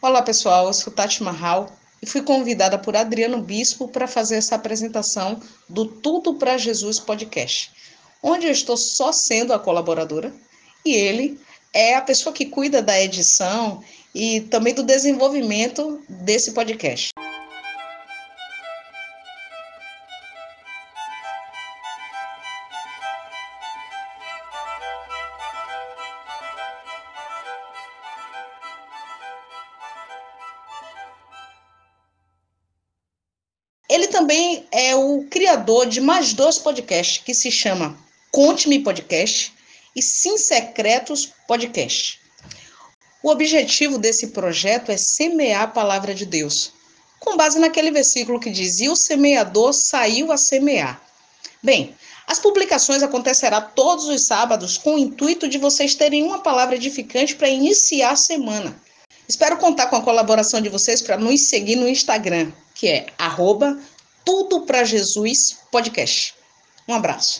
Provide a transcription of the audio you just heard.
Olá pessoal, eu sou Tati Marral e fui convidada por Adriano Bispo para fazer essa apresentação do Tudo para Jesus podcast, onde eu estou só sendo a colaboradora e ele é a pessoa que cuida da edição e também do desenvolvimento desse podcast. Ele também é o criador de mais dois podcasts que se chama Conte-me Podcast e Sim Secretos Podcast. O objetivo desse projeto é semear a palavra de Deus, com base naquele versículo que diz: "E o semeador saiu a semear". Bem, as publicações acontecerá todos os sábados com o intuito de vocês terem uma palavra edificante para iniciar a semana. Espero contar com a colaboração de vocês para nos seguir no Instagram, que é arroba Tudo para Jesus Podcast. Um abraço.